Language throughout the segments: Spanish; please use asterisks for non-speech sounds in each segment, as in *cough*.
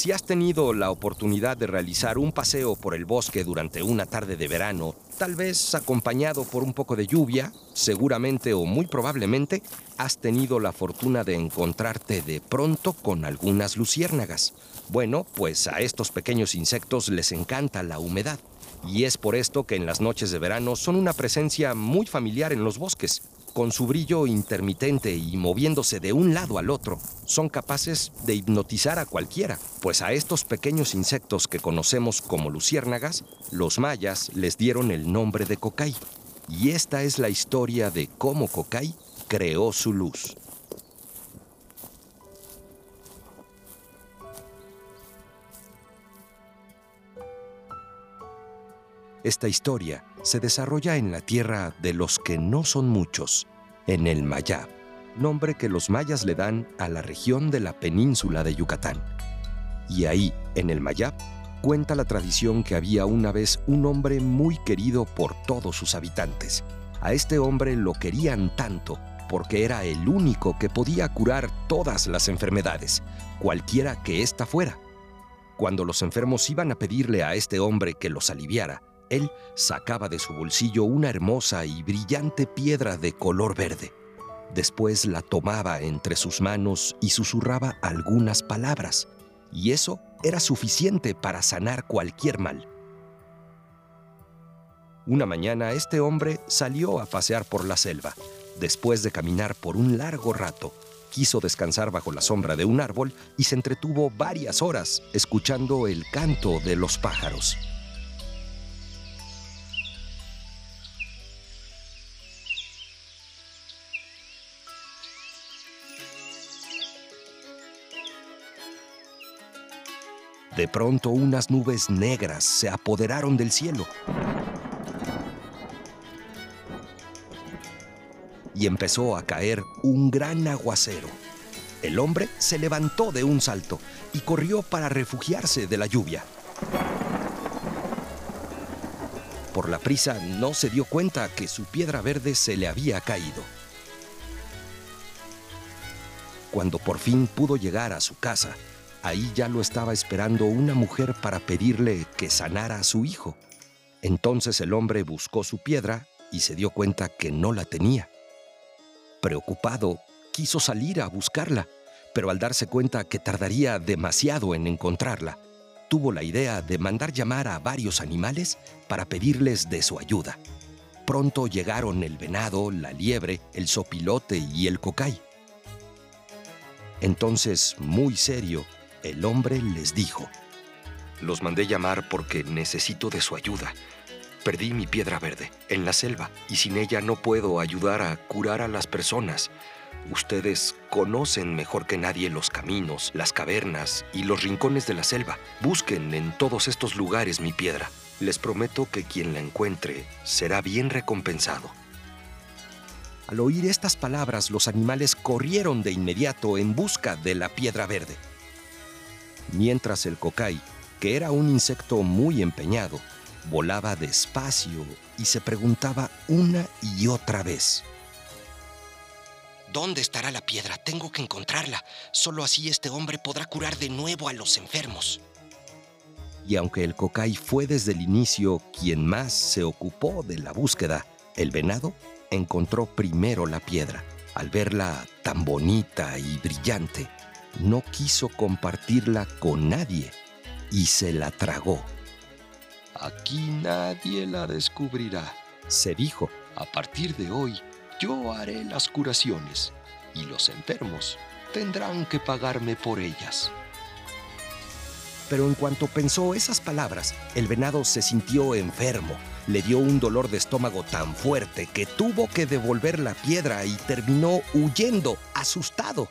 Si has tenido la oportunidad de realizar un paseo por el bosque durante una tarde de verano, tal vez acompañado por un poco de lluvia, seguramente o muy probablemente has tenido la fortuna de encontrarte de pronto con algunas luciérnagas. Bueno, pues a estos pequeños insectos les encanta la humedad. Y es por esto que en las noches de verano son una presencia muy familiar en los bosques con su brillo intermitente y moviéndose de un lado al otro, son capaces de hipnotizar a cualquiera, pues a estos pequeños insectos que conocemos como luciérnagas, los mayas les dieron el nombre de Cocay. Y esta es la historia de cómo Cocay creó su luz. Esta historia se desarrolla en la tierra de los que no son muchos, en el Mayab, nombre que los mayas le dan a la región de la península de Yucatán. Y ahí, en el Mayab, cuenta la tradición que había una vez un hombre muy querido por todos sus habitantes. A este hombre lo querían tanto porque era el único que podía curar todas las enfermedades, cualquiera que ésta fuera. Cuando los enfermos iban a pedirle a este hombre que los aliviara, él sacaba de su bolsillo una hermosa y brillante piedra de color verde. Después la tomaba entre sus manos y susurraba algunas palabras, y eso era suficiente para sanar cualquier mal. Una mañana este hombre salió a pasear por la selva. Después de caminar por un largo rato, quiso descansar bajo la sombra de un árbol y se entretuvo varias horas escuchando el canto de los pájaros. De pronto unas nubes negras se apoderaron del cielo. Y empezó a caer un gran aguacero. El hombre se levantó de un salto y corrió para refugiarse de la lluvia. Por la prisa no se dio cuenta que su piedra verde se le había caído. Cuando por fin pudo llegar a su casa, Ahí ya lo estaba esperando una mujer para pedirle que sanara a su hijo. Entonces el hombre buscó su piedra y se dio cuenta que no la tenía. Preocupado, quiso salir a buscarla, pero al darse cuenta que tardaría demasiado en encontrarla, tuvo la idea de mandar llamar a varios animales para pedirles de su ayuda. Pronto llegaron el venado, la liebre, el sopilote y el cocay. Entonces, muy serio, el hombre les dijo, Los mandé llamar porque necesito de su ayuda. Perdí mi piedra verde en la selva y sin ella no puedo ayudar a curar a las personas. Ustedes conocen mejor que nadie los caminos, las cavernas y los rincones de la selva. Busquen en todos estos lugares mi piedra. Les prometo que quien la encuentre será bien recompensado. Al oír estas palabras, los animales corrieron de inmediato en busca de la piedra verde mientras el cocay, que era un insecto muy empeñado, volaba despacio y se preguntaba una y otra vez. ¿Dónde estará la piedra? Tengo que encontrarla. Solo así este hombre podrá curar de nuevo a los enfermos. Y aunque el cocay fue desde el inicio quien más se ocupó de la búsqueda, el venado encontró primero la piedra. Al verla tan bonita y brillante, no quiso compartirla con nadie y se la tragó. Aquí nadie la descubrirá, se dijo. A partir de hoy, yo haré las curaciones y los enfermos tendrán que pagarme por ellas. Pero en cuanto pensó esas palabras, el venado se sintió enfermo. le dio un dolor de estómago tan fuerte que tuvo que devolver la piedra y terminó huyendo, asustado.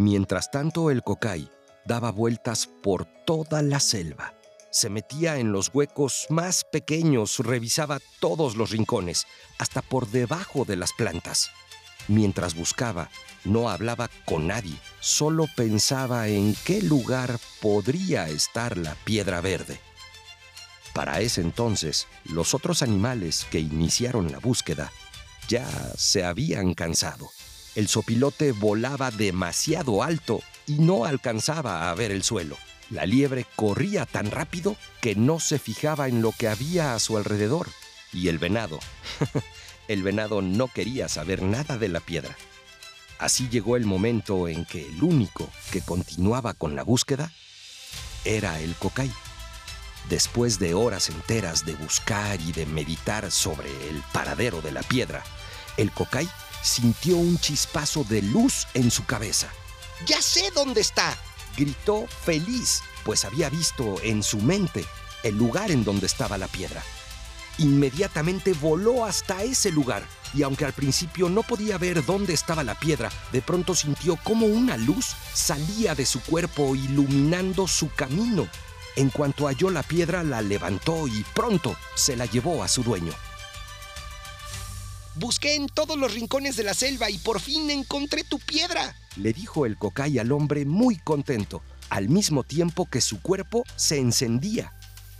Mientras tanto, el cocay daba vueltas por toda la selva. Se metía en los huecos más pequeños, revisaba todos los rincones, hasta por debajo de las plantas. Mientras buscaba, no hablaba con nadie, solo pensaba en qué lugar podría estar la piedra verde. Para ese entonces, los otros animales que iniciaron la búsqueda ya se habían cansado. El sopilote volaba demasiado alto y no alcanzaba a ver el suelo. La liebre corría tan rápido que no se fijaba en lo que había a su alrededor. Y el venado, *laughs* el venado no quería saber nada de la piedra. Así llegó el momento en que el único que continuaba con la búsqueda era el cocay. Después de horas enteras de buscar y de meditar sobre el paradero de la piedra, el cocay sintió un chispazo de luz en su cabeza. ¡Ya sé dónde está! gritó feliz, pues había visto en su mente el lugar en donde estaba la piedra. Inmediatamente voló hasta ese lugar y aunque al principio no podía ver dónde estaba la piedra, de pronto sintió como una luz salía de su cuerpo iluminando su camino. En cuanto halló la piedra, la levantó y pronto se la llevó a su dueño. Busqué en todos los rincones de la selva y por fin encontré tu piedra, le dijo el cocay al hombre muy contento, al mismo tiempo que su cuerpo se encendía.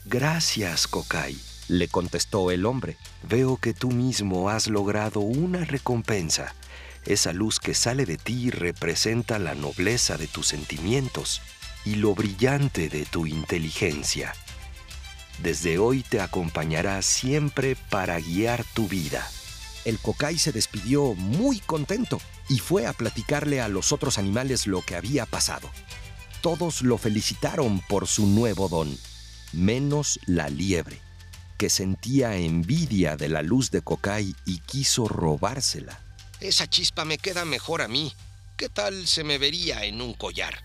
Gracias, cocay, le contestó el hombre. Veo que tú mismo has logrado una recompensa. Esa luz que sale de ti representa la nobleza de tus sentimientos y lo brillante de tu inteligencia. Desde hoy te acompañará siempre para guiar tu vida. El cocay se despidió muy contento y fue a platicarle a los otros animales lo que había pasado. Todos lo felicitaron por su nuevo don, menos la liebre, que sentía envidia de la luz de Cocay y quiso robársela. Esa chispa me queda mejor a mí. ¿Qué tal se me vería en un collar?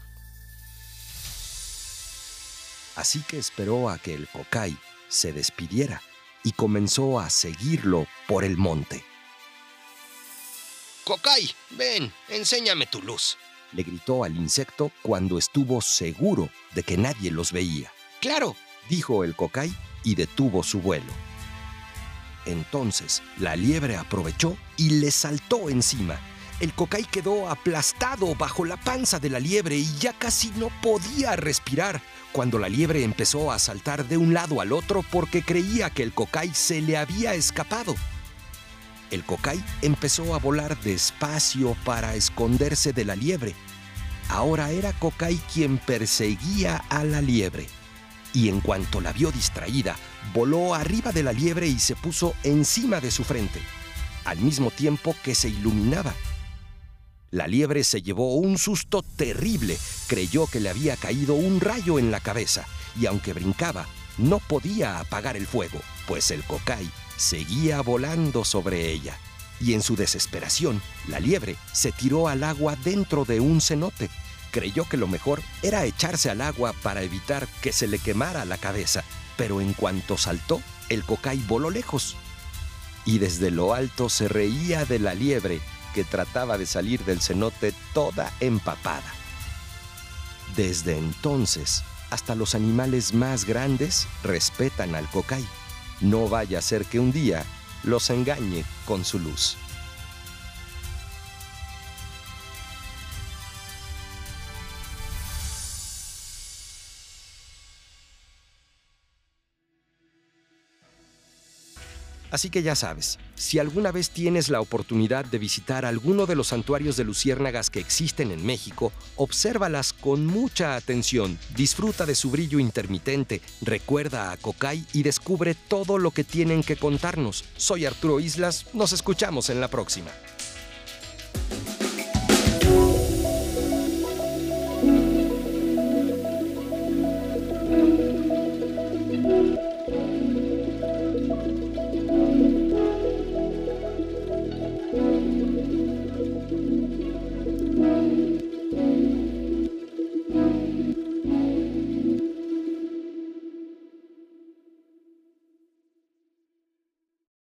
Así que esperó a que el Cocay se despidiera y comenzó a seguirlo por el monte. Cocay, ven, enséñame tu luz, le gritó al insecto cuando estuvo seguro de que nadie los veía. Claro, dijo el cocay y detuvo su vuelo. Entonces la liebre aprovechó y le saltó encima. El cocay quedó aplastado bajo la panza de la liebre y ya casi no podía respirar cuando la liebre empezó a saltar de un lado al otro porque creía que el cocay se le había escapado. El cocay empezó a volar despacio para esconderse de la liebre. Ahora era Cocay quien perseguía a la liebre. Y en cuanto la vio distraída, voló arriba de la liebre y se puso encima de su frente, al mismo tiempo que se iluminaba. La liebre se llevó un susto terrible, creyó que le había caído un rayo en la cabeza, y aunque brincaba, no podía apagar el fuego, pues el cocay seguía volando sobre ella. Y en su desesperación, la liebre se tiró al agua dentro de un cenote. Creyó que lo mejor era echarse al agua para evitar que se le quemara la cabeza, pero en cuanto saltó, el cocay voló lejos. Y desde lo alto se reía de la liebre que trataba de salir del cenote toda empapada. Desde entonces, hasta los animales más grandes respetan al cocay. No vaya a ser que un día los engañe con su luz. Así que ya sabes, si alguna vez tienes la oportunidad de visitar alguno de los santuarios de luciérnagas que existen en México, obsérvalas con mucha atención, disfruta de su brillo intermitente, recuerda a Cocay y descubre todo lo que tienen que contarnos. Soy Arturo Islas, nos escuchamos en la próxima.